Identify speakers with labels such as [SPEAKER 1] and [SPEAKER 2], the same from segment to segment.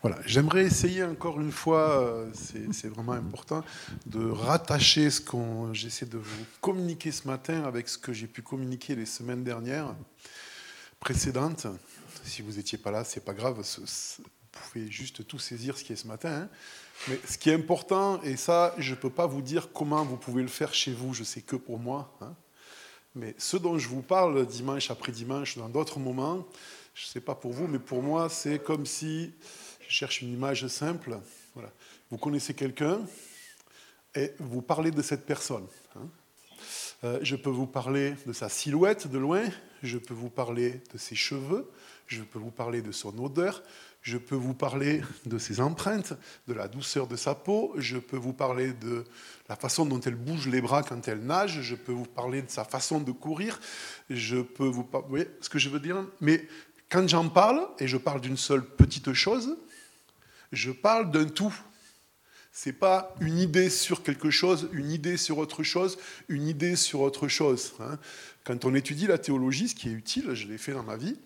[SPEAKER 1] Voilà, j'aimerais essayer encore une fois, euh, c'est vraiment important, de rattacher ce qu'on j'essaie de vous communiquer ce matin avec ce que j'ai pu communiquer les semaines dernières, précédentes. Si vous n'étiez pas là, c'est pas grave, vous pouvez juste tout saisir ce qui est ce matin. Hein. Mais ce qui est important, et ça, je ne peux pas vous dire comment vous pouvez le faire chez vous, je sais que pour moi. Hein. Mais ce dont je vous parle dimanche après dimanche, dans d'autres moments, je ne sais pas pour vous, mais pour moi, c'est comme si je cherche une image simple. Voilà. Vous connaissez quelqu'un et vous parlez de cette personne. Hein. Euh, je peux vous parler de sa silhouette de loin, je peux vous parler de ses cheveux, je peux vous parler de son odeur, je peux vous parler de ses empreintes, de la douceur de sa peau, je peux vous parler de la façon dont elle bouge les bras quand elle nage, je peux vous parler de sa façon de courir, je peux vous parler, vous voyez ce que je veux dire? Mais quand j'en parle, et je parle d'une seule petite chose, je parle d'un tout. Ce n'est pas une idée sur quelque chose, une idée sur autre chose, une idée sur autre chose. Hein. Quand on étudie la théologie, ce qui est utile, je l'ai fait dans ma vie,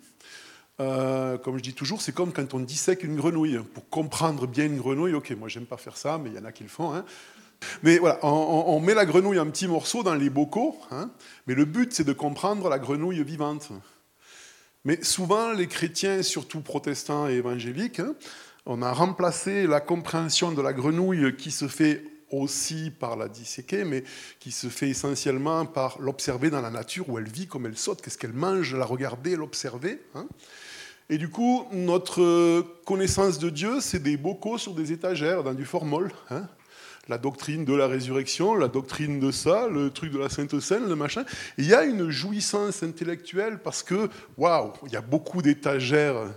[SPEAKER 1] euh, comme je dis toujours, c'est comme quand on dissèque une grenouille. Pour comprendre bien une grenouille, ok, moi j'aime pas faire ça, mais il y en a qui le font. Hein. Mais voilà, on, met la grenouille en petits morceaux dans les bocaux, hein. mais le but c'est de comprendre la grenouille vivante. Mais souvent, les chrétiens, surtout protestants et évangéliques, on a remplacé la compréhension de la grenouille qui se fait aussi par la disséquer, mais qui se fait essentiellement par l'observer dans la nature où elle vit, comme elle saute, qu'est-ce qu'elle mange, la regarder, l'observer. Hein. Et du coup, notre connaissance de Dieu, c'est des bocaux sur des étagères dans du formol. Hein. La doctrine de la résurrection, la doctrine de ça, le truc de la Sainte Seine, le machin. il y a une jouissance intellectuelle parce que, waouh, il y a beaucoup d'étagères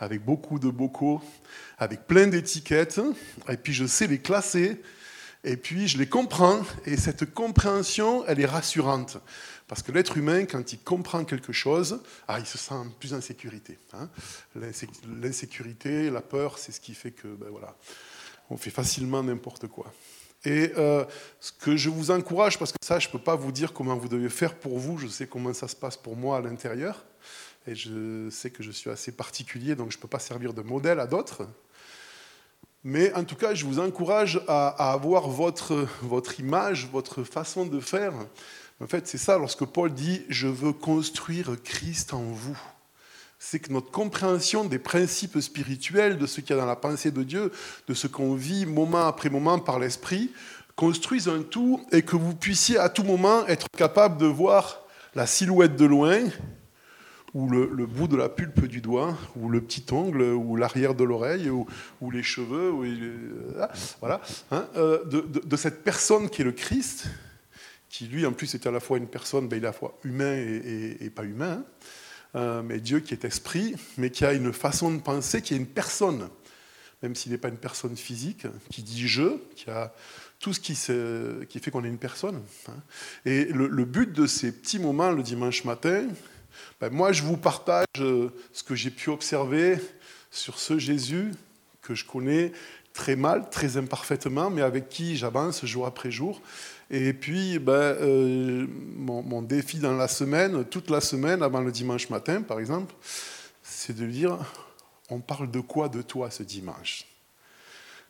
[SPEAKER 1] avec beaucoup de bocaux, avec plein d'étiquettes, et puis je sais les classer, et puis je les comprends, et cette compréhension, elle est rassurante. Parce que l'être humain, quand il comprend quelque chose, ah, il se sent plus en sécurité. Hein. L'insécurité, la peur, c'est ce qui fait que, ben voilà, on fait facilement n'importe quoi. Et euh, ce que je vous encourage, parce que ça, je ne peux pas vous dire comment vous devez faire pour vous, je sais comment ça se passe pour moi à l'intérieur, et je sais que je suis assez particulier, donc je ne peux pas servir de modèle à d'autres. Mais en tout cas, je vous encourage à, avoir votre, votre image, votre façon de faire. En fait, c'est ça, lorsque Paul dit ⁇ Je veux construire Christ en vous ⁇ c'est que notre compréhension des principes spirituels, de ce qu'il y a dans la pensée de Dieu, de ce qu'on vit moment après moment par l'Esprit, construise un tout et que vous puissiez à tout moment être capable de voir la silhouette de loin ou le, bout de la pulpe du doigt, ou le petit ongle, ou l'arrière de l'oreille, ou, les cheveux, euh, voilà, hein, euh, de, cette personne qui est le Christ, qui lui en plus est à la fois une personne, ben, il est à la fois humain et, pas humain, hein, euh, mais Dieu qui est esprit, mais qui a une façon de penser, qui est une personne, même s'il n'est pas une personne physique, qui dit je, qui a tout ce qui, fait qu'on est une personne. Hein. Et le but de ces petits moments le dimanche matin, ben, moi, je vous partage euh, ce que j'ai pu observer sur ce Jésus que je connais très mal, très imparfaitement, mais avec qui j'avance jour après jour. Et puis, ben, euh, mon, défi dans la semaine, toute la semaine, avant le dimanche matin, par exemple, c'est de dire, on parle de quoi de toi ce dimanche?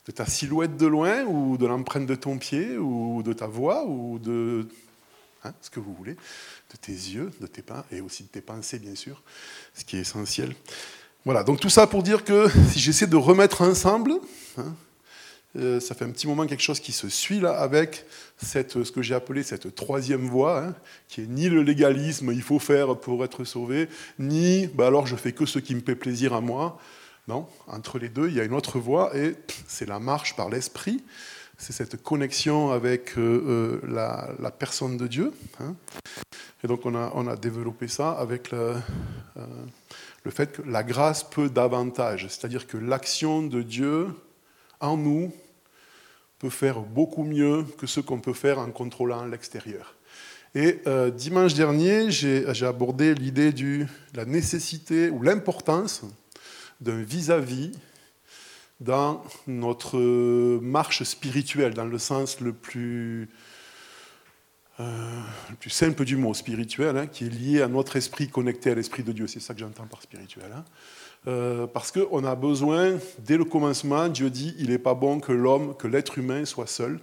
[SPEAKER 1] De ta silhouette de loin, ou de l'empreinte de ton pied, ou de ta voix, ou de hein, ce que vous voulez de tes yeux, de tes pas, et aussi de tes pensées, bien sûr, ce qui est essentiel. Voilà, donc tout ça pour dire que si j'essaie de remettre ensemble, hein, euh, ça fait un petit moment quelque chose qui se suit là avec cette, ce que j'ai appelé cette troisième voie, hein, qui est ni le légalisme, il faut faire pour être sauvé, ni bah alors je fais que ce qui me fait plaisir à moi. Non, entre les deux, il y a une autre voie et c'est la marche par l'esprit. C'est cette connexion avec euh, euh, la, personne de Dieu. Hein. Et donc on a, développé ça avec le, euh, le fait que la grâce peut davantage, c'est-à-dire que l'action de Dieu en nous peut faire beaucoup mieux que ce qu'on peut faire en contrôlant l'extérieur. Et dimanche dernier, j'ai abordé l'idée de la nécessité ou l'importance d'un vis-à-vis dans notre marche spirituelle, dans le sens le plus euh, simple du mot, spirituel, hein, qui est lié à notre esprit connecté à l'esprit de Dieu. C'est ça que j'entends par spirituel. Hein. Euh, parce qu'on a besoin, dès le commencement, Dieu dit, il n'est pas bon que l'homme, que l'être humain soit seul.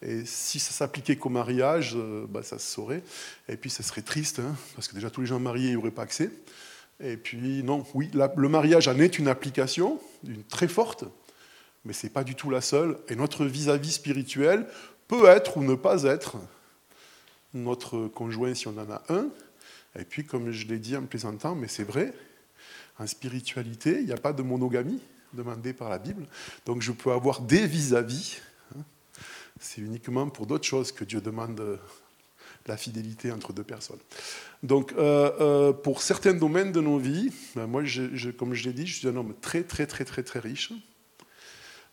[SPEAKER 1] Et si ça s'appliquait qu'au mariage, euh, bah, ça se saurait. Et puis ça serait triste, hein, parce que déjà tous les gens mariés n'y auraient pas accès. Et puis non, oui, le mariage en est une application, une très forte, mais ce n'est pas du tout la seule. Et notre vis-à-vis -vis spirituel peut être ou ne pas être notre conjoint si on en a un. Et puis, comme je l'ai dit en plaisantant, mais c'est vrai, en spiritualité, il n'y a pas de monogamie demandée par la Bible. Donc je peux avoir des vis-à-vis. Hein. C'est uniquement pour d'autres choses que Dieu demande la fidélité entre deux personnes. Donc, euh, euh, pour certains domaines de nos vies, ben, moi, comme je l'ai dit, je suis un homme très, très, très, très, très riche,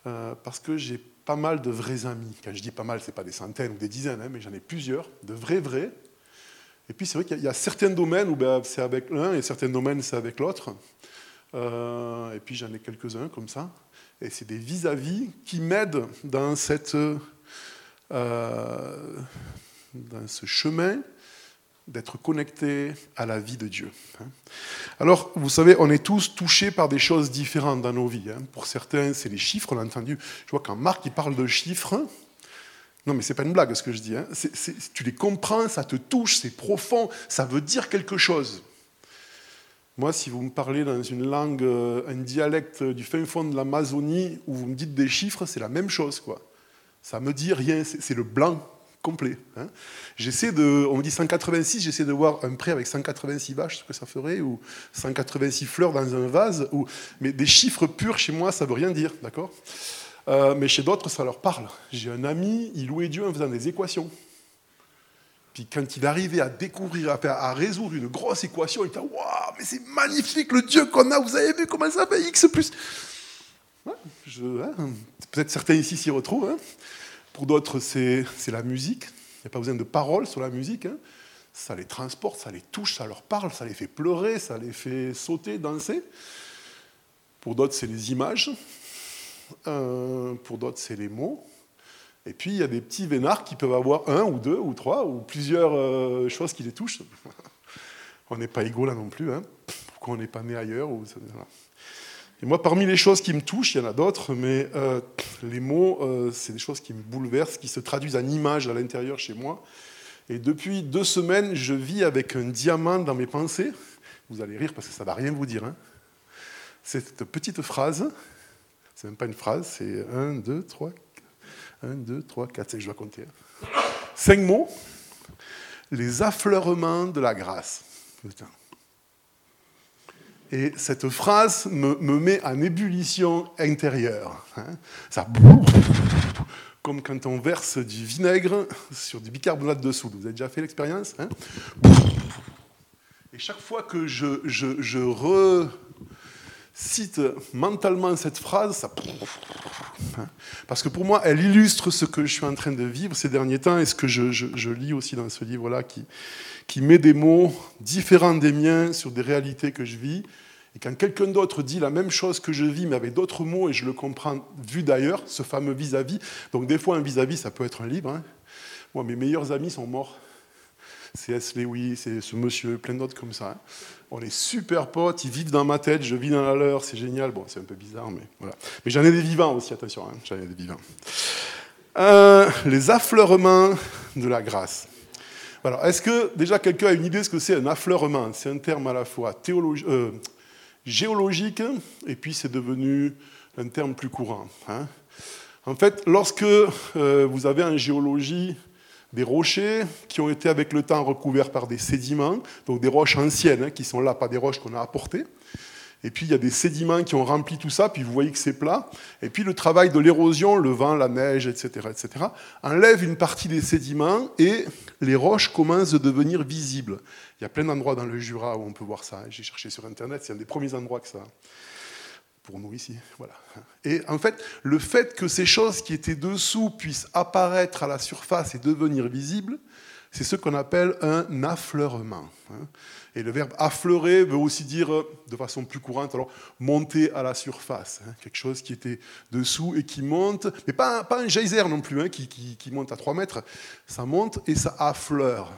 [SPEAKER 1] euh, parce que j'ai pas mal de vrais amis. Quand je dis pas mal, ce n'est pas des centaines ou des dizaines, hein, mais j'en ai plusieurs, de vrais, vrais, et puis c'est vrai qu'il y, a certains domaines où ben, c'est avec l'un et certains domaines c'est avec l'autre. Et puis j'en ai quelques-uns comme ça. Et c'est des vis-à-vis qui m'aident dans, cette, dans ce chemin d'être connecté à la vie de Dieu. Hein. Alors, vous savez, on est tous touchés par des choses différentes dans nos vies. Hein. Pour certains, c'est les chiffres, on l'a entendu. Je vois quand Marc il parle de chiffres, non, mais c'est pas une blague ce que je dis. Hein. tu les comprends, ça te touche, c'est profond, ça veut dire quelque chose. Moi, si vous me parlez dans une langue, euh, un dialecte du fin fond de l'Amazonie, où vous me dites des chiffres, c'est la même chose, quoi. Ça me dit rien, c'est le blanc complet. Hein. J'essaie de, on me dit 186, j'essaie de voir un prêt avec 186 vaches, ce que ça ferait, ou 186 fleurs dans un vase, ou, mais des chiffres purs chez moi, ça veut rien dire, d'accord? Euh, mais chez d'autres, ça leur parle. J'ai un ami, il louait Dieu en faisant des équations. Puis quand il arrivait à découvrir, à, résoudre une grosse équation, il était Waouh, mais c'est magnifique le Dieu qu'on a, vous avez vu comment ça fait X plus? Hein, peut-être certains ici s'y retrouvent. Hein. Pour d'autres, c'est la musique. Il n'y a pas besoin de paroles sur la musique. Hein. Ça les transporte, ça les touche, ça leur parle, ça les fait pleurer, ça les fait sauter, danser. Pour d'autres, c'est les images. Euh, pour d'autres, c'est les mots. Et puis, il y a des petits vénards qui peuvent avoir un ou deux ou trois ou plusieurs euh, choses qui les touchent. on n'est pas égaux là non plus. Hein. Pourquoi on n'est pas né ailleurs ou... Et moi, parmi les choses qui me touchent, il y en a d'autres, mais euh, les mots, c'est des choses qui me bouleversent, qui se traduisent en images à l'intérieur chez moi. Et depuis deux semaines, je vis avec un diamant dans mes pensées. Vous allez rire parce que ça ne va rien vous dire. Hein. Cette petite phrase c'est même pas une phrase, c'est 1, 2, 3, 1, 2, 3, 4, je dois compter. Cinq mots. Les affleurements de la grâce. Et cette phrase me, met en ébullition intérieure. Hein. Ça, comme quand on verse du vinaigre sur du bicarbonate de soude. Vous avez déjà fait l'expérience hein? Et chaque fois que je, je, je re cite mentalement cette phrase, ça... Parce que pour moi, elle illustre ce que je suis en train de vivre ces derniers temps et ce que je, lis aussi dans ce livre-là, qui, qui met des mots différents des miens sur des réalités que je vis. Et quand quelqu'un d'autre dit la même chose que je vis, mais avec d'autres mots, et je le comprends vu d'ailleurs, ce fameux vis-à-vis, donc des fois un vis-à-vis, ça peut être un livre. Hein. Moi, mes meilleurs amis sont morts. C'est S. Lewis, c'est ce monsieur, plein d'autres comme ça. Hein. On est super potes, ils vivent dans ma tête, je vis dans la leur, c'est génial. Bon, c'est un peu bizarre, mais voilà. Mais j'en ai des vivants aussi, attention, hein, j'en ai des vivants. Euh, les affleurements de la grâce. Alors, est-ce que déjà quelqu'un a une idée de ce que c'est un affleurement? C'est un terme à la fois euh, géologique et puis c'est devenu un terme plus courant. Hein. En fait, lorsque euh, vous avez en géologie des rochers qui ont été avec le temps recouverts par des sédiments, donc des roches anciennes hein, qui sont là, pas des roches qu'on a apportées. Et puis il y a des sédiments qui ont rempli tout ça, puis vous voyez que c'est plat. Et puis le travail de l'érosion, le vent, la neige, etc., etc., enlève une partie des sédiments et les roches commencent à devenir visibles. Il y a plein d'endroits dans le Jura où on peut voir ça. Hein. J'ai cherché sur Internet, c'est un des premiers endroits que ça, nous ici. Et en fait, le fait que ces choses qui étaient dessous puissent apparaître à la surface et devenir visibles, c'est ce qu'on appelle un affleurement. Hein. Et le verbe affleurer veut aussi dire, de façon plus courante, alors monter à la surface. Hein. Quelque chose qui était dessous et qui monte, mais pas, pas un geyser non plus, hein, qui, qui, monte à 3 mètres. Ça monte et ça affleure.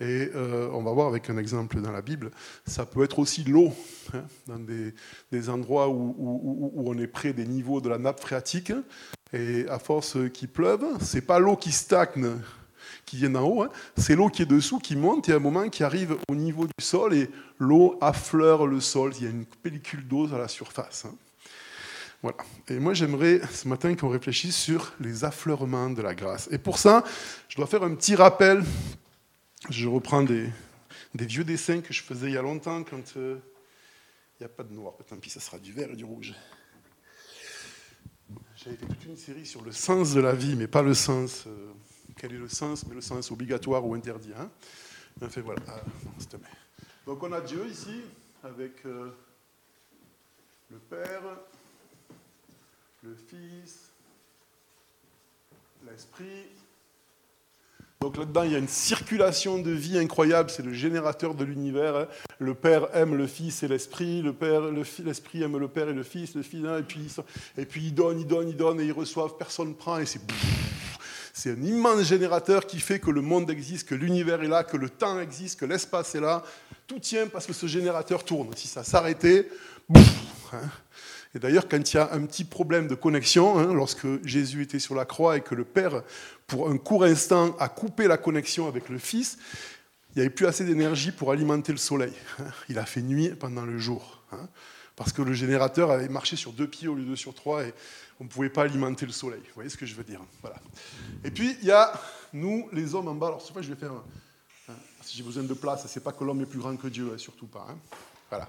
[SPEAKER 1] Et euh, on va voir avec un exemple dans la Bible, ça peut être aussi l'eau, hein, dans des, endroits où, on est près des niveaux de la nappe phréatique. Et à force qu'il pleuve, c'est pas l'eau qui stagne, qui vient d'en haut, hein, c'est l'eau qui est dessous, qui monte, et à un moment qui arrive au niveau du sol, et l'eau affleure le sol. Il y a une pellicule d'eau à la surface. Hein. Voilà. Et moi, j'aimerais ce matin qu'on réfléchisse sur les affleurements de la grâce. Et pour ça, je dois faire un petit rappel. Je reprends des, vieux dessins que je faisais il y a longtemps quand euh, il n'y a pas de noir. Tant pis, ça sera du vert et du rouge. J'avais fait toute une série sur le sens de la vie, mais pas le sens. Euh, quel est le sens Mais le sens obligatoire ou interdit. Hein enfin, voilà. Ah, Donc on a Dieu ici, avec euh, le Père, le Fils, l'Esprit. Donc là-dedans, il y a une circulation de vie incroyable, c'est le générateur de l'univers. Hein. Le Père aime le Fils et l'Esprit, le Père, l'Esprit aime le Père et le Fils, le Fils, hein, et puis, et puis ils donnent, ils donnent, ils donnent, et ils reçoivent, personne ne prend, et c'est... C'est un immense générateur qui fait que le monde existe, que l'univers est là, que le temps existe, que l'espace est là. Tout tient parce que ce générateur tourne. Si ça s'arrêtait, hein. Et d'ailleurs, quand il y a un petit problème de connexion, hein, lorsque Jésus était sur la croix et que le Père, pour un court instant, a coupé la connexion avec le Fils, il n'y avait plus assez d'énergie pour alimenter le soleil. Hein. Il a fait nuit pendant le jour. Hein, parce que le générateur avait marché sur deux pieds au lieu de sur trois et on ne pouvait pas alimenter le soleil. Vous voyez ce que je veux dire voilà. Et puis, il y a nous, les hommes en bas. Alors, fois, je vais faire. si j'ai besoin de place, c'est pas que l'homme est plus grand que Dieu, surtout pas. Voilà.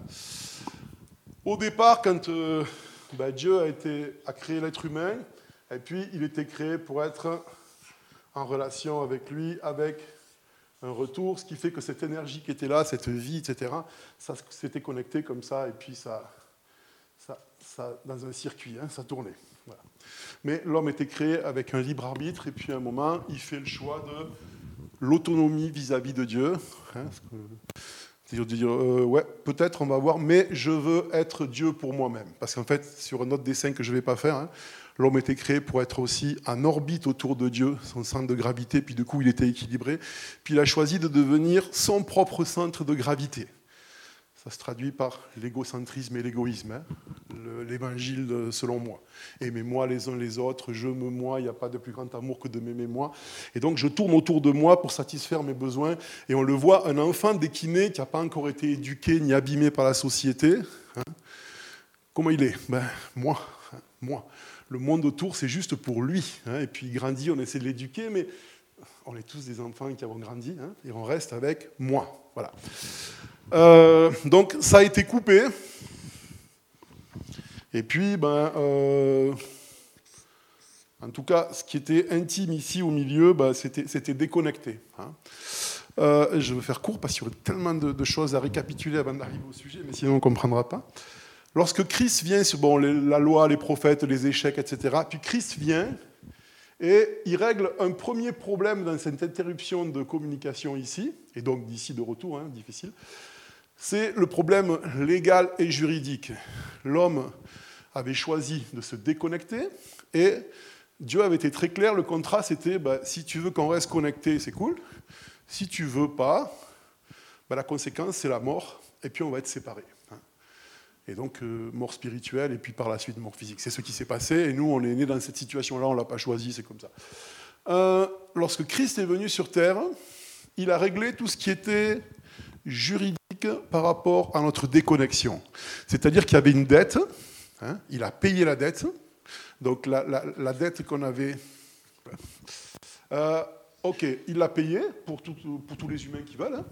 [SPEAKER 1] Au départ, quand euh, ben, Dieu a, été, a créé l'être humain, et puis il était créé pour être en relation avec lui, avec un retour, ce qui fait que cette énergie qui était là, cette vie, etc., ça s'était connecté comme ça, et puis ça, ça, dans un circuit, hein, ça tournait. Mais l'homme était créé avec un libre arbitre, et puis à un moment, il fait le choix de l'autonomie vis-à-vis de Dieu. Hein, c'est-à-dire de dire, euh, ouais, peut-être on va voir, mais je veux être Dieu pour moi-même. Parce qu'en fait, sur un autre dessin que je ne vais pas faire, hein, l'homme était créé pour être aussi en orbite autour de Dieu, son centre de gravité, puis du coup il était équilibré. Puis il a choisi de devenir son propre centre de gravité. Ça se traduit par l'égocentrisme et l'égoïsme, hein. l'évangile selon moi. Aimez-moi les uns les autres, je me moi, il n'y a pas de plus grand amour que de m'aimer moi. Et donc je tourne autour de moi pour satisfaire mes besoins. Et on le voit, un enfant déquiné qui n'a pas encore été éduqué ni abîmé par la société, hein. comment il est? Ben moi, hein, moi. Le monde autour, c'est juste pour lui. et puis il grandit, on essaie de l'éduquer, mais on est tous des enfants qui avons grandi, et on reste avec moi. Voilà. Euh, donc ça a été coupé. Et puis, ben, euh, en tout cas, ce qui était intime ici au milieu, ben, c'était déconnecté. Hein. Euh, je veux faire court parce qu'il y aurait tellement de, choses à récapituler avant d'arriver au sujet, mais sinon on ne comprendra pas. Lorsque Christ vient sur bon, la loi, les prophètes, les échecs, etc., puis Christ vient et il règle un premier problème dans cette interruption de communication ici, et donc d'ici de retour, hein, difficile, c'est le problème légal et juridique. L'homme avait choisi de se déconnecter et Dieu avait été très clair, le contrat c'était bah, si tu veux qu'on reste connecté, c'est cool. Si tu veux pas, bah, la conséquence c'est la mort et puis on va être séparés. Hein. Et donc euh, mort spirituelle et puis par la suite mort physique. C'est ce qui s'est passé et nous on est nés dans cette situation-là, on ne l'a pas choisi, c'est comme ça. Euh, lorsque Christ est venu sur terre, il a réglé tout ce qui était juridique par rapport à notre déconnexion. C'est-à-dire qu'il y avait une dette, hein, il a payé la dette, donc la, dette qu'on avait... Euh, ok, il l'a payé pour, tous les humains qui veulent. Hein.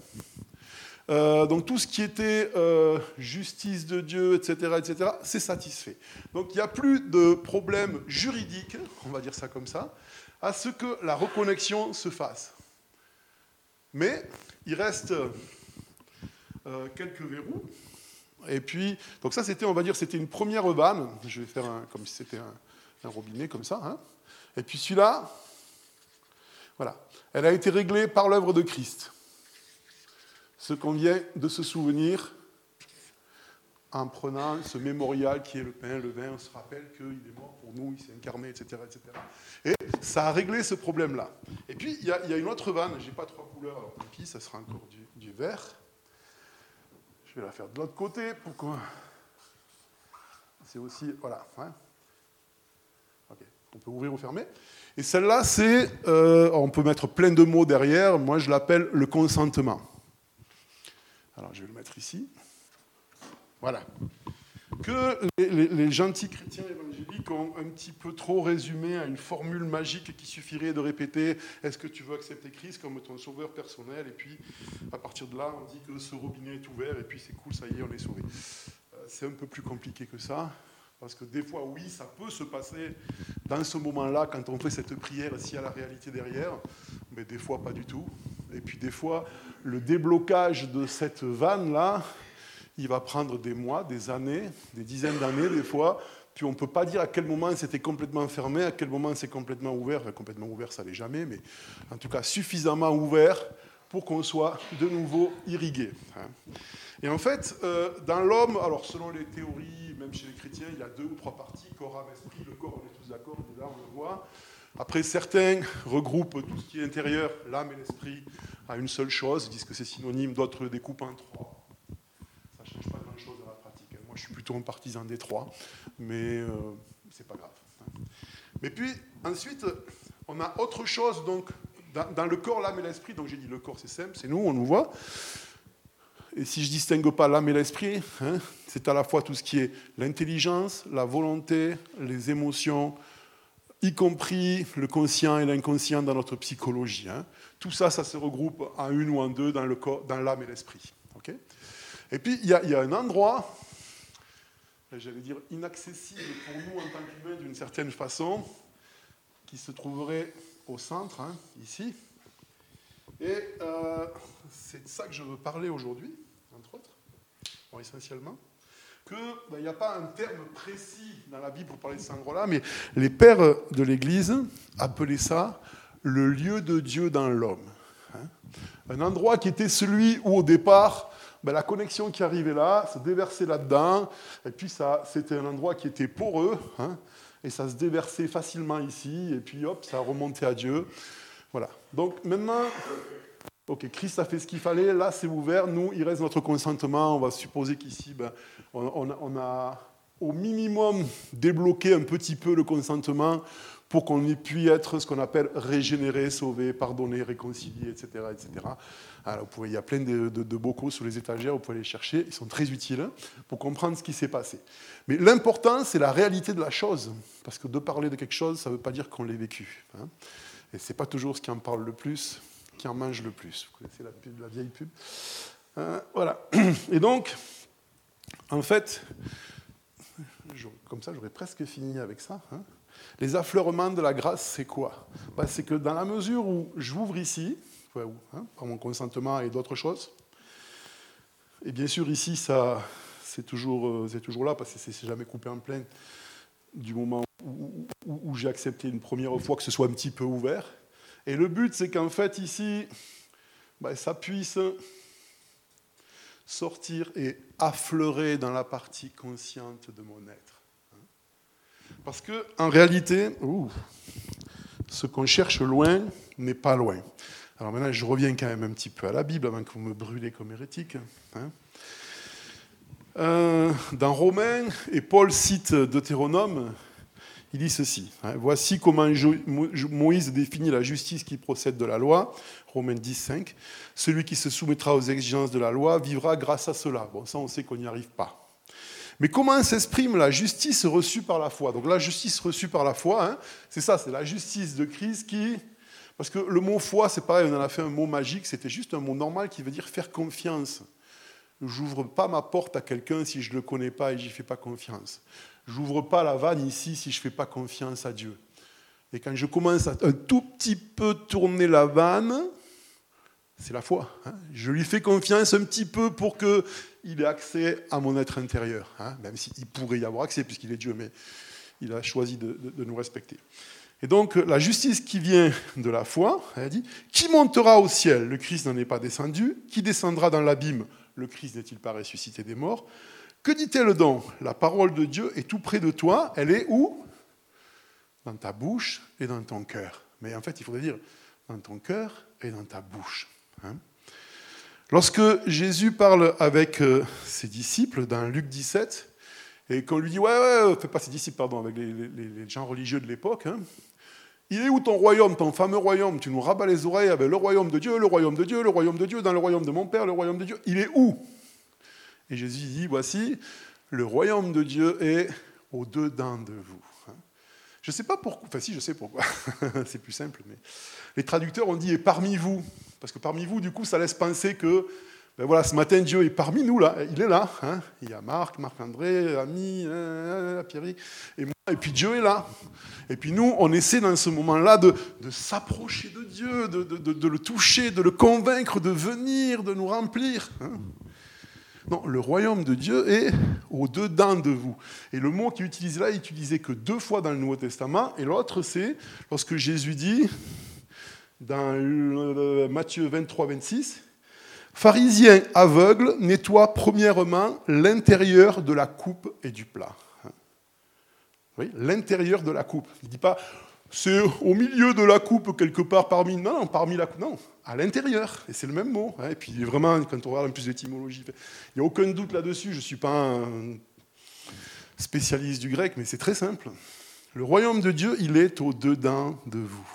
[SPEAKER 1] Euh, donc tout ce qui était euh, justice de Dieu, etc., etc., c'est satisfait. Donc il n'y a plus de problème juridique, on va dire ça comme ça, à ce que la reconnexion se fasse. Mais il reste quelques verrous. Et puis, donc ça, c'était, on va dire, c'était une première vanne. Je vais faire comme si c'était un, robinet, comme ça. Hein. Et puis celui-là, voilà. Elle a été réglée par l'œuvre de Christ. Ce qu'on vient de se souvenir en prenant ce mémorial qui est le pain, le vin, on se rappelle qu'il est mort pour nous, il s'est incarné, etc., etc. Et ça a réglé ce problème-là. Et puis, il y, a une autre vanne, j'ai pas trois couleurs, alors tant pis, ça sera encore du, vert. Vais la faire de l'autre côté, pourquoi C'est aussi, voilà. Hein. on peut ouvrir ou fermer. Et celle-là, c'est, euh, on peut mettre plein de mots derrière, moi je l'appelle le consentement. Alors je vais le mettre ici. Voilà. Que les, gentils chrétiens évangéliques ont un petit peu trop résumé à une formule magique qui suffirait de répéter Est-ce que tu veux accepter Christ comme ton sauveur personnel? Et puis, à partir de là, on dit que ce robinet est ouvert et puis c'est cool, ça y est, on est sauvé. Euh, c'est un peu plus compliqué que ça. Parce que des fois, oui, ça peut se passer dans ce moment-là, quand on fait cette prière, s'il y a la réalité derrière, mais des fois, pas du tout. Et puis des fois, le déblocage de cette vanne-là, il va prendre des mois, des années, des dizaines d'années des fois, puis on ne peut pas dire à quel moment c'était complètement fermé, à quel moment c'est complètement ouvert. complètement ouvert, ça n'est jamais, mais en tout cas suffisamment ouvert pour qu'on soit de nouveau irrigué. Hein. Et en fait, euh, dans l'homme, alors selon les théories, même chez les chrétiens, il y a deux ou trois parties, corps, âme, esprit. Le corps, on est tous d'accord, là on le voit. Après, certains regroupent tout ce qui est intérieur, l'âme et l'esprit, à une seule chose. Ils disent que c'est synonyme, d'autres découpent en trois. Ça ne change pas grand-chose dans la pratique. Moi, je suis plutôt un partisan des trois, mais euh, c'est pas grave. Mais puis, ensuite, on a autre chose, donc, dans, le corps, l'âme et l'esprit. Donc, j'ai dit le corps, c'est simple, c'est nous, on nous voit. Et si je distingue pas l'âme et l'esprit, hein, c'est à la fois tout ce qui est l'intelligence, la volonté, les émotions, y compris le conscient et l'inconscient dans notre psychologie. Hein. Tout ça, ça se regroupe en une ou en deux dans, le corps, dans l'âme et l'esprit. et puis, il y, a un endroit, j'allais dire inaccessible pour nous en tant qu'humains d'une certaine façon, qui se trouverait au centre, hein, ici. Et euh, c'est de ça que je veux parler aujourd'hui, entre autres, essentiellement qu'il ben, n'y a pas un terme précis dans la Bible pour parler de cet endroit-là, mais les pères de l'Église appelaient ça le lieu de Dieu dans l'homme. Hein. un endroit qui était celui où au départ, ben, la connexion qui arrivait là se déversait là-dedans, et puis ça, c'était un endroit qui était poreux, hein, et ça se déversait facilement ici, et puis hop, ça remontait à Dieu. Voilà. Donc maintenant, ok, Christ a fait ce qu'il fallait, là c'est ouvert, nous, il reste notre consentement, on va supposer qu'ici, ben, on, a au minimum débloqué un petit peu le consentement pour qu'on ait pu être ce qu'on appelle régénéré, sauvé, pardonné, réconcilié, etc. etc. Alors, il y a plein de, bocaux sur les étagères, vous pouvez les chercher, ils sont très utiles pour comprendre ce qui s'est passé. Mais l'important, c'est la réalité de la chose, parce que de parler de quelque chose, ça ne veut pas dire qu'on l'ait vécu. Hein. Et ce n'est pas toujours ce qui en parle le plus, qui en mange le plus. Vous connaissez la, la vieille pub euh, Voilà. Et donc, en fait, comme ça, j'aurais presque fini avec ça. Hein. Les affleurements de la grâce, c'est quoi? Bah, C'est que dans la mesure où j'ouvre ici, hein, par mon consentement et d'autres choses, et bien sûr ici, ça, c'est toujours, euh, c'est toujours là, parce que c'est jamais coupé en plein du moment où, j'ai accepté une première fois que ce soit un petit peu ouvert. Et le but, c'est qu'en fait, ici, bah, ça puisse sortir et affleurer dans la partie consciente de mon être. Parce que, en réalité, ce qu'on cherche loin n'est pas loin. Alors maintenant, je reviens quand même un petit peu à la Bible avant que vous me brûlez comme hérétique. Hein. Euh, dans Romains, et Paul cite Deutéronome, il dit ceci. Hein. Voici comment Moïse définit la justice qui procède de la loi. Romains 10, 5. Celui qui se soumettra aux exigences de la loi vivra grâce à cela. Bon, ça, on sait qu'on n'y arrive pas. Mais comment s'exprime la justice reçue par la foi? Donc la justice reçue par la foi, hein, c'est ça, c'est la justice de Christ qui... Parce que le mot foi, c'est pareil, on en a fait un mot magique, c'était juste un mot normal qui veut dire faire confiance. J'ouvre pas ma porte à quelqu'un si je ne le connais pas et j'y fais pas confiance. J'ouvre pas la vanne ici si je fais pas confiance à Dieu. Et quand je commence à un tout petit peu tourner la vanne, c'est la foi. Hein. Je lui fais confiance un petit peu pour qu'il ait accès à mon être intérieur, hein. même s'il pourrait y avoir accès puisqu'il est Dieu, mais il a choisi de, nous respecter. Et donc la justice qui vient de la foi, elle dit, qui montera au ciel? Le Christ n'en est pas descendu. Qui descendra dans l'abîme? Le Christ n'est-il pas ressuscité des morts? Que dit-elle donc? La parole de Dieu est tout près de toi. Elle est où? Dans ta bouche et dans ton cœur. Mais en fait, il faudrait dire dans ton cœur et dans ta bouche. Hein. Lorsque Jésus parle avec euh, ses disciples dans Luc 17, et qu'on lui dit, ouais, ouais, fait pas ses disciples, pardon, avec les, gens religieux de l'époque, hein, il est où ton royaume, ton fameux royaume? Tu nous rabats les oreilles avec le royaume de Dieu, le royaume de Dieu, le royaume de Dieu, dans le royaume de mon Père, le royaume de Dieu. Il est où? Et Jésus dit, voici, le royaume de Dieu est au-dedans de vous. Je ne sais pas pourquoi, enfin si, je sais pourquoi, c'est plus simple, mais les traducteurs ont dit, et parmi vous, parce que parmi vous, du coup, ça laisse penser que ben voilà, ce matin, Dieu est parmi nous, là. Il est là. Hein. Il y a Marc, Marc-André, Ami, hein, Pierre et moi. Et puis Dieu est là. Et puis nous, on essaie dans ce moment-là de, s'approcher de Dieu, de, le toucher, de le convaincre de venir, de nous remplir. Non, le royaume de Dieu est au-dedans de vous. Et le mot qu'il utilise là, il utilisé que deux fois dans le Nouveau Testament. Et l'autre, c'est lorsque Jésus dit, dans Matthieu 23, 26, Pharisien aveugle nettoie premièrement l'intérieur de la coupe et du plat. Oui, l'intérieur de la coupe. Il ne dit pas c'est au milieu de la coupe quelque part parmi. Non, parmi la coupe. Non, à l'intérieur. Et c'est le même mot. Hein. Et puis vraiment, quand on regarde un plus d'étymologie, il n'y a aucun doute là-dessus. Je ne suis pas un spécialiste du grec, mais c'est très simple. Le royaume de Dieu, il est au-dedans de vous.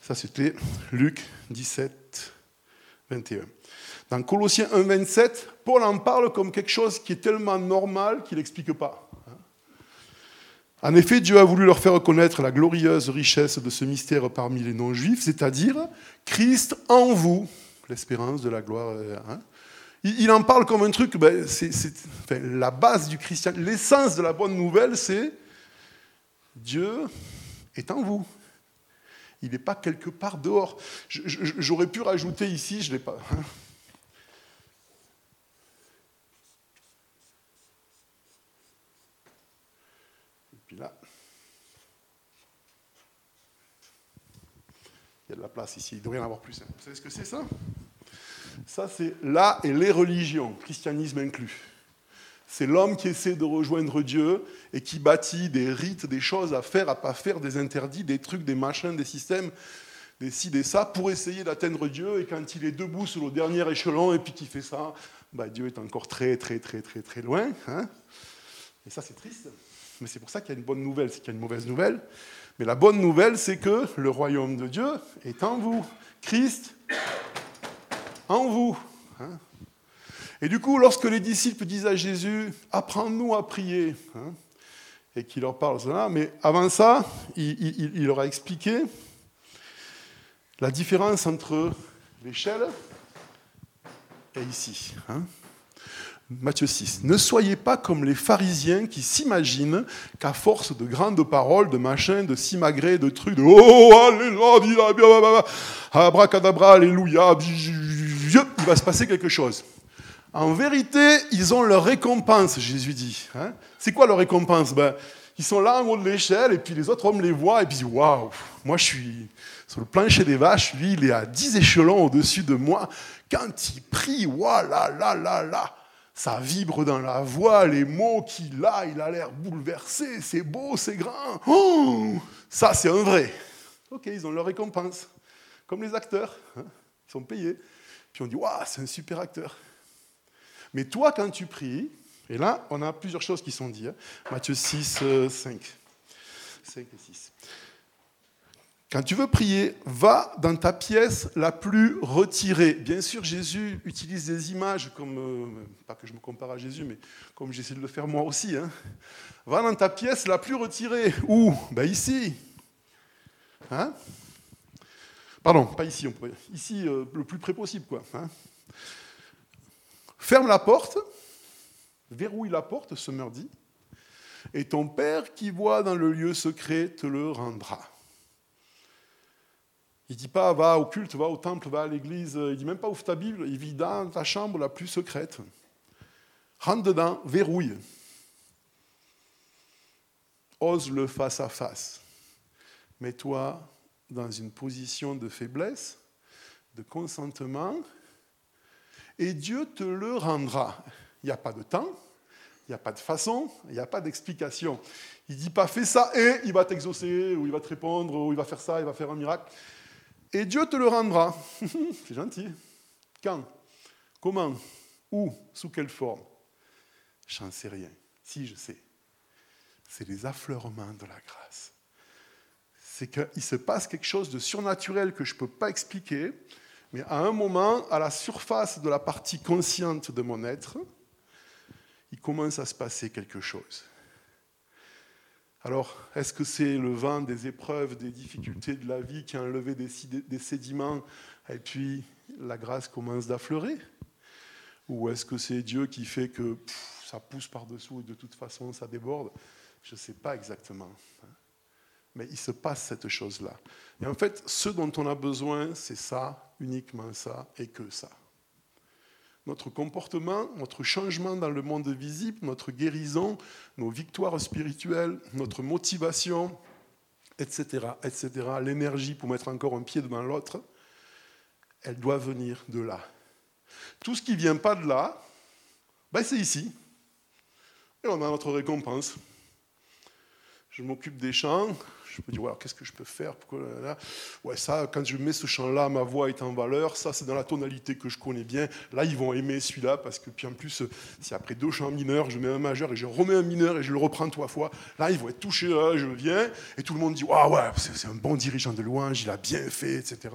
[SPEAKER 1] Ça, c'était Luc 17, 21. Dans Colossiens 1, 27, Paul en parle comme quelque chose qui est tellement normal qu'il n'explique pas. En effet, Dieu a voulu leur faire reconnaître la glorieuse richesse de ce mystère parmi les non-juifs, c'est-à-dire Christ en vous, l'espérance de la gloire. Hein. Il en parle comme un truc, ben, la base du christianisme, l'essence de la bonne nouvelle, c'est Dieu est en vous. Il n'est pas quelque part dehors. J'aurais pu rajouter ici, je ne l'ai pas. Hein. Et puis là, il y a de la place ici, il devrait y avoir plus. Hein. Vous savez ce que c'est ça? Ça, c'est là et les religions, christianisme inclus. C'est l'homme qui essaie de rejoindre Dieu et qui bâtit des rites, des choses à faire, à pas faire, des interdits, des trucs, des machins, des systèmes, des ci, des ça, pour essayer d'atteindre Dieu. Et quand il est debout sur le dernier échelon et puis qu'il fait ça, bah, Dieu est encore très, très, très, très, très loin. Hein. et ça, c'est triste. Mais c'est pour ça qu'il y a une bonne nouvelle, c'est qu'il y a une mauvaise nouvelle. Mais la bonne nouvelle, c'est que le royaume de Dieu est en vous. Christ en vous. Hein. Et du coup, lorsque les disciples disent à Jésus, apprends-nous à prier, hein, et qu'il leur parle cela, mais avant ça, il, leur a expliqué la différence entre l'échelle et ici. Hein. Matthieu 6. Ne soyez pas comme les pharisiens qui s'imaginent qu'à force de grandes paroles, de machins, de simagrées, de trucs, de Oh, alléluia, abracadabra, alléluia, il va se passer quelque chose. En vérité, ils ont leur récompense, Jésus dit. Hein. c'est quoi leur récompense ben, Ils sont là en haut de l'échelle, et puis les autres hommes les voient, et puis Waouh, moi je suis sur le plancher des vaches, lui il est à 10 échelons au-dessus de moi. Quand il prie, waouh, là, là, là, là, ça vibre dans la voix, les mots qu'il a, il a l'air bouleversé, c'est beau, c'est grand. Oh, ça, c'est un vrai. Ok, ils ont leur récompense. Comme les acteurs, hein. ils sont payés. Puis on dit Waouh, c'est un super acteur. Mais toi, quand tu pries, et là, on a plusieurs choses qui sont dites. Hein. Matthieu 6, 5. 5 et 6. Quand tu veux prier, va dans ta pièce la plus retirée. Bien sûr, Jésus utilise des images comme, euh, pas que je me compare à Jésus, mais comme j'essaie de le faire moi aussi. Hein. Va dans ta pièce la plus retirée. Où? Ben Ici. Hein? Pardon, pas ici, ici euh, le plus près possible. Quoi, hein Ferme la porte, verrouille la porte, ce dit, et ton Père qui voit dans le lieu secret te le rendra. Il ne dit pas va au culte, va au temple, va à l'église, il ne dit même pas ouvre ta Bible, il vit dans ta chambre la plus secrète. Rentre dedans, verrouille. Ose le face à face. Mets-toi dans une position de faiblesse, de consentement, et Dieu te le rendra. Il n'y a pas de temps, il n'y a pas de façon, il n'y a pas d'explication. Il ne dit pas fais ça et il va t'exaucer, ou il va te répondre, ou il va faire ça, il va faire un miracle. Et Dieu te le rendra. C'est gentil. Quand? Comment? Où? Sous quelle forme? J'en sais rien. Si, je sais. C'est les affleurements de la grâce. C'est qu'il se passe quelque chose de surnaturel que je ne peux pas expliquer, mais à un moment, à la surface de la partie consciente de mon être, il commence à se passer quelque chose. Alors, est-ce que c'est le vent des épreuves, des difficultés de la vie qui a enlevé des, sédiments et puis la grâce commence d'affleurer Ou est-ce que c'est Dieu qui fait que ça pousse par-dessous et de toute façon ça déborde? Je ne sais pas exactement. Mais il se passe cette chose-là. Et en fait, ce dont on a besoin, c'est ça, uniquement ça, et que ça. Notre comportement, notre changement dans le monde visible, notre guérison, nos victoires spirituelles, notre motivation, etc., etc., l'énergie pour mettre encore un pied devant l'autre, elle doit venir de là. Tout ce qui ne vient pas de là, ben c'est ici. Et on a notre récompense. Je m'occupe des champs, je me dis, ouais, qu'est-ce que je peux faire Ouais, ça, quand je mets ce chant-là, ma voix est en valeur, ça c'est dans la tonalité que je connais bien. Là, ils vont aimer celui-là, parce que puis en plus, si après deux chants mineurs, je mets un majeur et je remets un mineur et je le reprends trois fois, là, ils vont être touchés, je viens, et tout le monde dit, ouais, c'est un bon dirigeant de louange, il a bien fait, etc.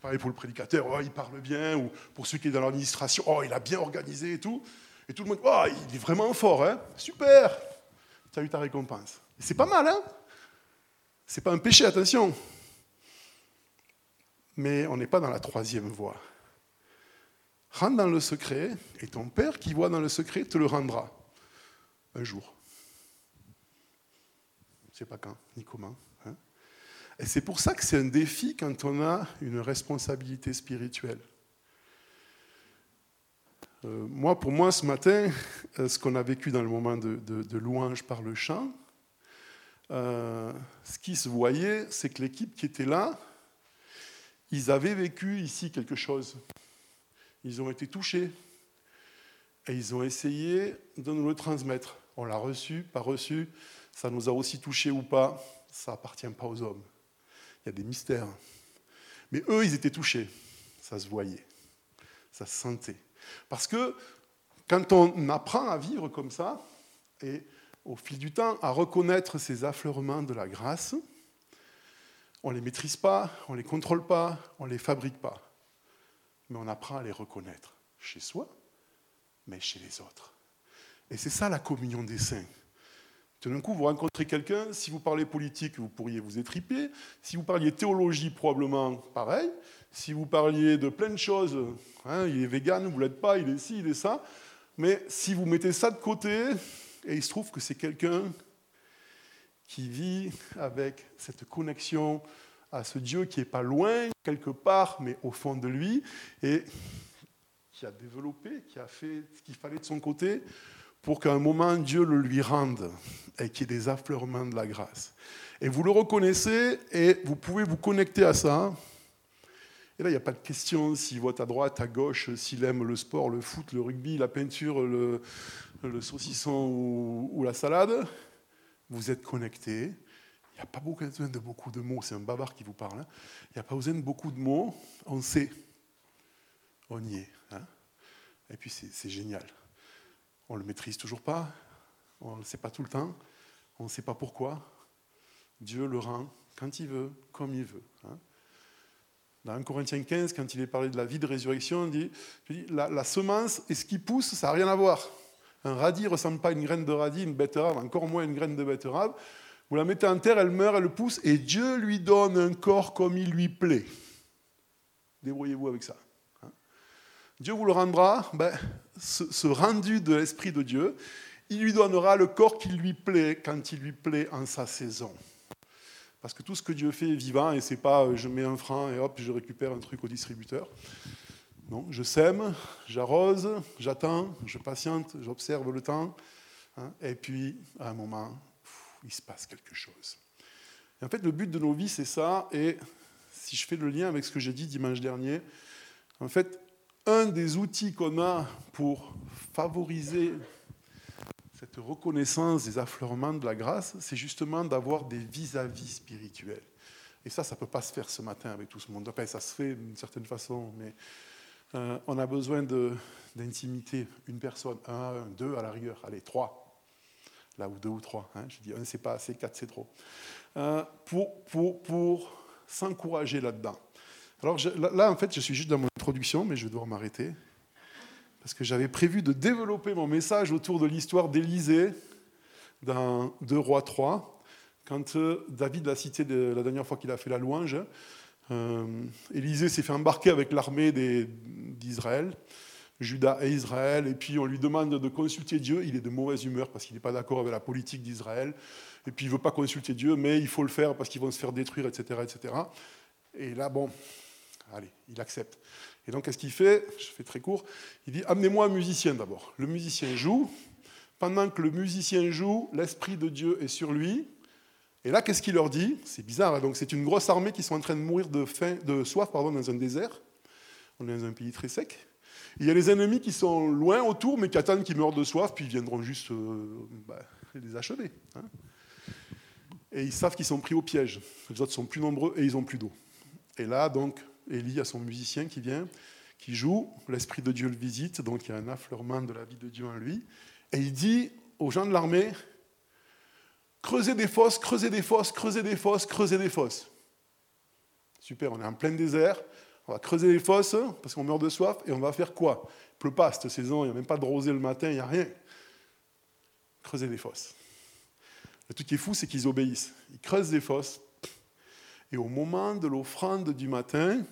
[SPEAKER 1] Pareil pour le prédicateur, oh, il parle bien, ou pour celui qui est dans l'administration, oh, il a bien organisé et tout. Et tout le monde, oh, il est vraiment fort, hein super, tu as eu ta récompense. C'est pas mal, hein c'est pas un péché, attention. Mais on n'est pas dans la troisième voie. Rentre dans le secret, et ton Père qui voit dans le secret te le rendra un jour. Je ne sais pas quand, ni comment. Hein. et c'est pour ça que c'est un défi quand on a une responsabilité spirituelle. Euh, moi, pour moi, ce matin, euh, ce qu'on a vécu dans le moment de louange par le chant, euh, ce qui se voyait, c'est que l'équipe qui était là, ils avaient vécu ici quelque chose. Ils ont été touchés. Et ils ont essayé de nous le transmettre. On l'a reçu, pas reçu. Ça nous a aussi touchés ou pas. Ça appartient pas aux hommes. Il y a des mystères. Mais eux, ils étaient touchés. Ça se voyait. Ça se sentait. Parce que quand on apprend à vivre comme ça, et au fil du temps à reconnaître ces affleurements de la grâce. On ne les maîtrise pas, on ne les contrôle pas, on ne les fabrique pas. Mais on apprend à les reconnaître chez soi, mais chez les autres. Et c'est ça la communion des saints. Tout d'un coup, vous rencontrez quelqu'un, si vous parlez politique, vous pourriez vous étriper. Si vous parliez théologie, probablement pareil. Si vous parliez de plein de choses, hein, il est vegan, vous l'êtes pas, il est ci, il est ça. Mais si vous mettez ça de côté, et il se trouve que c'est quelqu'un qui vit avec cette connexion à ce Dieu qui n'est pas loin, quelque part, mais au fond de lui, et qui a développé, qui a fait ce qu'il fallait de son côté pour qu'à un moment Dieu le lui rende et qu'il y ait des affleurements de la grâce. Et vous le reconnaissez et vous pouvez vous connecter à ça. Et là, il n'y a pas de question s'il vote à droite, à gauche, s'il aime le sport, le foot, le rugby, la peinture, le, saucisson ou, la salade, vous êtes connecté. Il n'y a pas besoin de beaucoup de mots, c'est un bavard qui vous parle. Hein. Il n'y a pas besoin de beaucoup de mots, on sait. On y est. Hein. Et puis c'est génial. On ne le maîtrise toujours pas, on ne le sait pas tout le temps, on ne sait pas pourquoi. Dieu le rend quand il veut, comme il veut. Hein. Dans 1 Corinthiens 15, quand il est parlé de la vie de résurrection, il dit, la, semence et ce qui pousse, ça n'a rien à voir. Un radis ne ressemble pas à une graine de radis, une betterave, encore moins une graine de betterave. Vous la mettez en terre, elle meurt, elle pousse, et Dieu lui donne un corps comme il lui plaît. Débrouillez-vous avec ça. Hein. Dieu vous le rendra, ben, ce, rendu de l'Esprit de Dieu, il lui donnera le corps qui lui plaît quand il lui plaît en sa saison. Parce que tout ce que Dieu fait est vivant et c'est pas euh, je mets un franc et hop, je récupère un truc au distributeur. Non, je sème, j'arrose, j'attends, je patiente, j'observe le temps, hein, et puis à un moment, il se passe quelque chose. en fait, le but de nos vies, c'est ça, et si je fais le lien avec ce que j'ai dit dimanche dernier, en fait, un des outils qu'on a pour favoriser cette reconnaissance des affleurements de la grâce, c'est justement d'avoir des vis-à-vis spirituels. Et ça, ça ne peut pas se faire ce matin avec tout ce monde. Après, ça se fait d'une certaine façon, mais euh, on a besoin d'intimité. Une personne, un, deux à la rigueur, allez, trois. Là, ou deux ou trois. Hein. Je dis un, c'est pas assez, quatre, c'est trop. Euh, pour pour, pour s'encourager là-dedans. Alors là, en fait, je suis juste dans mon introduction, mais je vais devoir m'arrêter. Parce que j'avais prévu de développer mon message autour de l'histoire d'Élysée dans 2 Rois 3, quand euh, David l'a cité la dernière fois qu'il a fait la louange. Euh, Élisée s'est fait embarquer avec l'armée d'Israël, Judas et Israël, et puis on lui demande de consulter Dieu. Il est de mauvaise humeur parce qu'il n'est pas d'accord avec la politique d'Israël, et puis il ne veut pas consulter Dieu, mais il faut le faire parce qu'ils vont se faire détruire, etc., etc. Et là, bon, allez, il accepte. Et donc, qu'est-ce qu'il fait? Je fais très court. Il dit Amenez-moi un musicien d'abord. Le musicien joue. Pendant que le musicien joue, l'Esprit de Dieu est sur lui. Et là, qu'est-ce qu'il leur dit? C'est bizarre. Hein. donc, c'est une grosse armée qui sont en train de mourir de, faim, de soif pardon, dans un désert. On est dans un pays très sec. Il y a les ennemis qui sont loin autour, mais qui attendent qu'ils meurent de soif, puis ils viendront juste euh, bah, les achever. Hein. Et ils savent qu'ils sont pris au piège. Les autres sont plus nombreux et ils ont plus d'eau. Et là, donc, Élie a son musicien qui vient, qui joue, l'Esprit de Dieu le visite, donc il y a un affleurement de la vie de Dieu en lui, et il dit aux gens de l'armée, creusez des fosses, creusez des fosses, creusez des fosses, creusez des fosses. Super, on est en plein désert, on va creuser des fosses parce qu'on meurt de soif, et on va faire quoi? Il pleut pas cette saison, il n'y a même pas de rosée le matin, il n'y a rien. Creuser des fosses. Le truc qui est fou, c'est qu'ils obéissent. Ils creusent des fosses, et au moment de l'offrande du matin,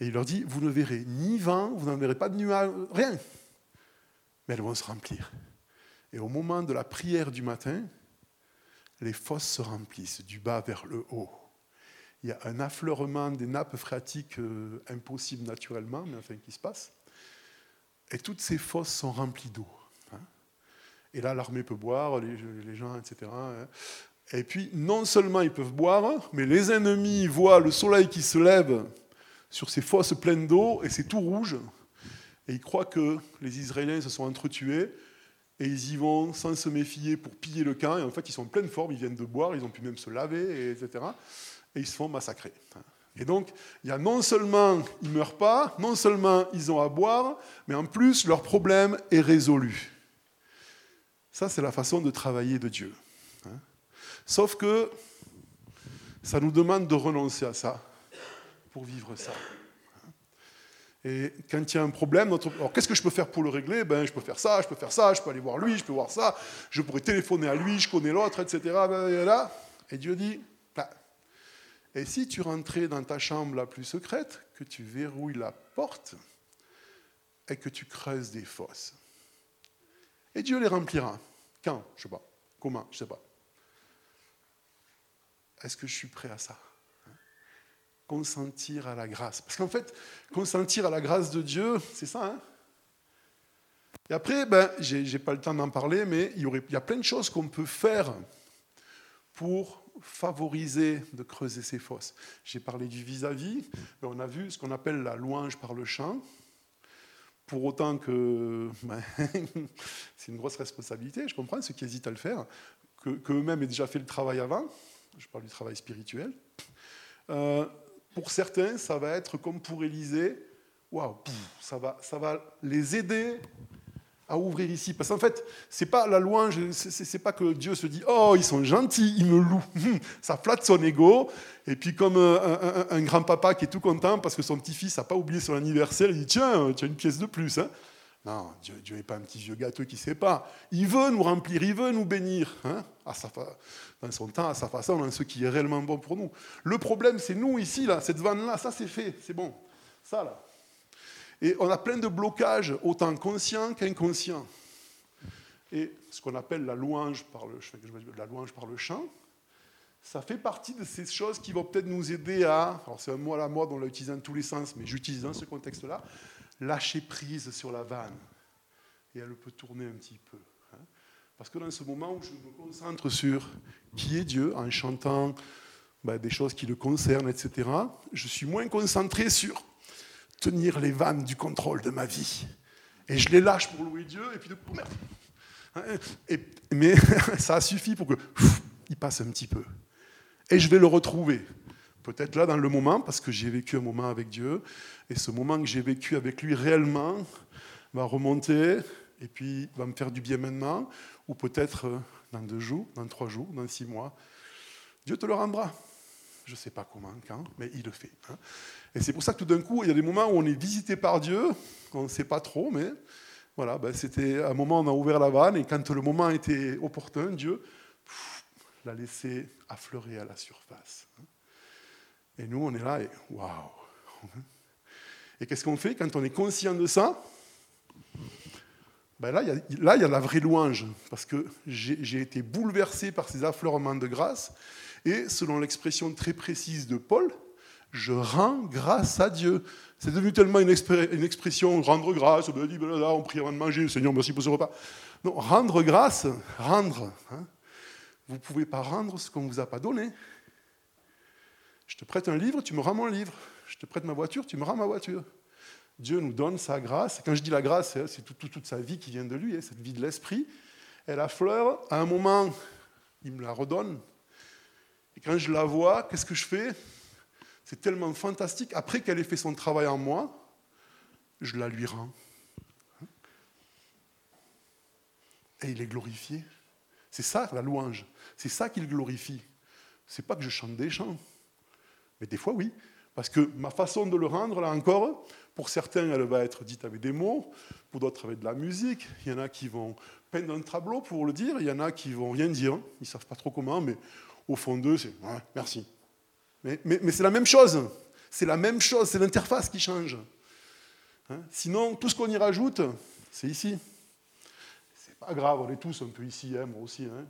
[SPEAKER 1] et il leur dit, vous ne verrez ni vent, vous n'en verrez pas de nuages, rien. Mais elles vont se remplir. Et au moment de la prière du matin, les fosses se remplissent du bas vers le haut. Il y a un affleurement des nappes phréatiques euh, impossible naturellement, mais enfin qui se passe. Et toutes ces fosses sont remplies d'eau. Hein. Et là, l'armée peut boire, les, gens, etc. Et puis, non seulement ils peuvent boire, mais les ennemis voient le soleil qui se lève sur ces fosses pleines d'eau, et c'est tout rouge. Et ils croient que les Israéliens se sont entretués, et ils y vont sans se méfier pour piller le camp. Et en fait, ils sont en pleine forme, ils viennent de boire, ils ont pu même se laver, etc. Et ils se font massacrer. Et donc, il y a non seulement ils ne meurent pas, non seulement ils ont à boire, mais en plus, leur problème est résolu. Ça, c'est la façon de travailler de Dieu. Sauf que ça nous demande de renoncer à ça pour vivre ça. Et quand il y a un problème, alors qu'est-ce que je peux faire pour le régler? Ben, Je peux faire ça, je peux faire ça, je peux aller voir lui, je peux voir ça, je pourrais téléphoner à lui, je connais l'autre, etc. Et Dieu dit, et si tu rentrais dans ta chambre la plus secrète, que tu verrouilles la porte et que tu creuses des fosses Et Dieu les remplira. Quand? Je ne sais pas. Comment? Je ne sais pas. Est-ce que je suis prêt à ça? Consentir à la grâce. Parce qu'en fait, consentir à la grâce de Dieu, c'est ça. Hein? Et après, ben, je n'ai pas le temps d'en parler, mais il y, a plein de choses qu'on peut faire pour favoriser de creuser ces fosses. J'ai parlé du vis-à-vis, ben, on a vu ce qu'on appelle la louange par le chant. Pour autant que ben, c'est une grosse responsabilité, je comprends ceux qui hésitent à le faire, qu'eux-mêmes aient déjà fait le travail avant je parle du travail spirituel. Euh, pour certains, ça va être comme pour Élisée, waouh, ça va, ça va les aider à ouvrir ici. Parce qu'en fait, c'est pas la louange, c'est pas que Dieu se dit oh ils sont gentils, ils me louent. Ça flatte son ego. Et puis comme un, grand-papa qui est tout content parce que son petit-fils n'a pas oublié son anniversaire, il dit tiens, tu as une pièce de plus. Hein. Non, Dieu n'est pas un petit vieux gâteux qui ne sait pas. Il veut nous remplir, il veut nous bénir, hein, dans son temps, à sa façon, dans ce qui est réellement bon pour nous. Le problème, c'est nous ici, là, cette vanne-là, ça c'est fait, c'est bon. Ça, là. Et on a plein de blocages, autant conscients qu'inconscients. Et ce qu'on appelle la louange, par le, la louange par le chant, ça fait partie de ces choses qui vont peut-être nous aider à, alors c'est un mot à la mode, on l'a utilisé dans tous les sens, mais j'utilise dans ce contexte-là, lâcher prise sur la vanne. Et elle peut tourner un petit peu. Hein. Parce que dans ce moment où je me concentre sur qui est Dieu, en chantant ben, des choses qui le concernent, etc., je suis moins concentré sur tenir les vannes du contrôle de ma vie. Et je les lâche pour louer Dieu, et puis de merde. Et, mais ça a suffi pour que il passe un petit peu. Et je vais le retrouver. Peut-être là dans le moment, parce que j'ai vécu un moment avec Dieu, et ce moment que j'ai vécu avec lui réellement va remonter, et puis va me faire du bien maintenant, ou peut-être euh, dans deux jours, dans trois jours, dans six mois. Dieu te le rendra. Je ne sais pas comment, quand, mais il le fait. Hein. Et c'est pour ça que tout d'un coup, il y a des moments où on est visité par Dieu, on ne sait pas trop, mais voilà, ben c'était un moment où on a ouvert la vanne, et quand le moment était opportun, Dieu l'a laissé affleurer à la surface. Hein. Et nous, on est là et waouh Et qu'est-ce qu'on fait quand on est conscient de ça? Ben là, il y, a, y a la vraie louange, parce que j'ai été bouleversé par ces affleurements de grâce, et selon l'expression très précise de Paul, je rends grâce à Dieu. C'est devenu tellement une, expression, rendre grâce, on prie avant de manger, Seigneur, merci pour ce repas. Non, rendre grâce, rendre. Hein. Vous ne pouvez pas rendre ce qu'on ne vous a pas donné. Je te prête un livre, tu me rends mon livre. Je te prête ma voiture, tu me rends ma voiture. Dieu nous donne sa grâce. Quand je dis la grâce, c'est toute sa vie qui vient de lui, hein, cette vie de l'esprit. Elle affleure. À un moment, il me la redonne. Et quand je la vois, qu'est-ce que je fais? C'est tellement fantastique. Après qu'elle ait fait son travail en moi, je la lui rends. Et il est glorifié. C'est ça la louange. C'est ça qu'il glorifie. C'est pas que je chante des chants. Mais des fois, oui. Parce que ma façon de le rendre, là encore, pour certains, elle va être dite avec des mots, pour d'autres avec de la musique. Il y en a qui vont peindre un tableau pour le dire, il y en a qui vont rien dire. Ils ne savent pas trop comment, mais au fond d'eux, c'est ouais, merci. Mais, c'est la même chose. C'est la même chose, c'est l'interface qui change. Hein Sinon, tout ce qu'on y rajoute, c'est ici. C'est pas grave, on est tous un peu ici, hein, moi aussi. Hein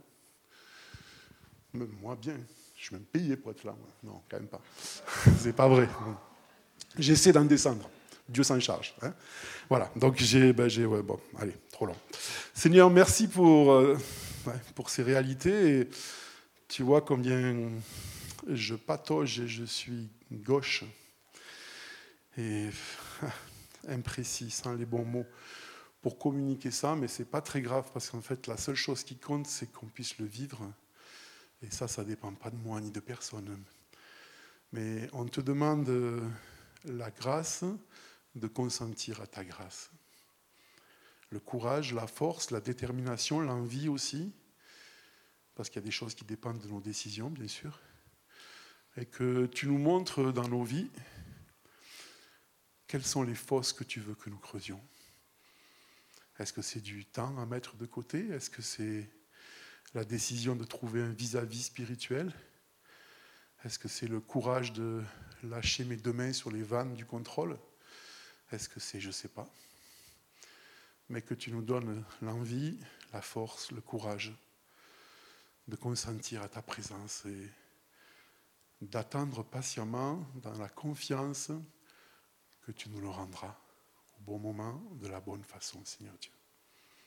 [SPEAKER 1] même moi, bien. Je suis même payé pour être là. Non, quand même pas. c'est pas vrai. J'essaie d'en descendre. Dieu s'en charge. Hein. voilà, donc j'ai, ben ouais, bon, allez, trop long. Seigneur, merci pour, euh, pour ces réalités. Tu vois combien je patauge et je suis gauche et imprécis, sans les bons mots pour communiquer ça, mais c'est pas très grave parce qu'en fait, la seule chose qui compte, c'est qu'on puisse le vivre et ça, ça ne dépend pas de moi ni de personne. Mais on te demande la grâce de consentir à ta grâce. Le courage, la force, la détermination, l'envie aussi, parce qu'il y a des choses qui dépendent de nos décisions, bien sûr, et que tu nous montres dans nos vies quelles sont les fosses que tu veux que nous creusions. Est-ce que c'est du temps à mettre de côté? Est-ce que c'est la décision de trouver un vis-à-vis spirituel? Est-ce que c'est le courage de lâcher mes deux mains sur les vannes du contrôle? Est-ce que c'est, je ne sais pas, mais que tu nous donnes l'envie, la force, le courage de consentir à ta présence et d'attendre patiemment dans la confiance que tu nous le rendras au bon moment, de la bonne façon, Seigneur Dieu.